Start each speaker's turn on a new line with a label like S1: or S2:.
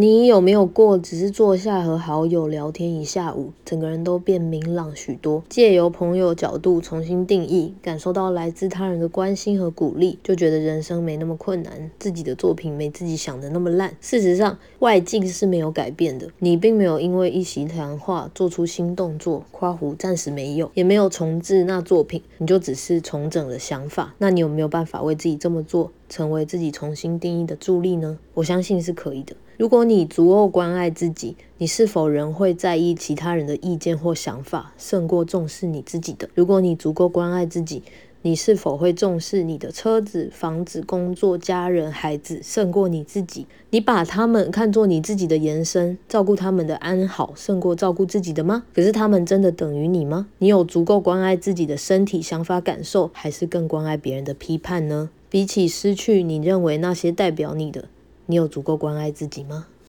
S1: 你有没有过只是坐下和好友聊天一下午，整个人都变明朗许多？借由朋友角度重新定义，感受到来自他人的关心和鼓励，就觉得人生没那么困难，自己的作品没自己想的那么烂。事实上，外境是没有改变的，你并没有因为一席谈话做出新动作，夸胡暂时没有，也没有重置那作品，你就只是重整了想法。那你有没有办法为自己这么做，成为自己重新定义的助力呢？我相信是可以的。如果你足够关爱自己，你是否仍会在意其他人的意见或想法，胜过重视你自己的？如果你足够关爱自己，你是否会重视你的车子、房子、工作、家人、孩子，胜过你自己？你把他们看作你自己的延伸，照顾他们的安好，胜过照顾自己的吗？可是他们真的等于你吗？你有足够关爱自己的身体、想法、感受，还是更关爱别人的批判呢？比起失去你认为那些代表你的。你有足够关爱自己吗？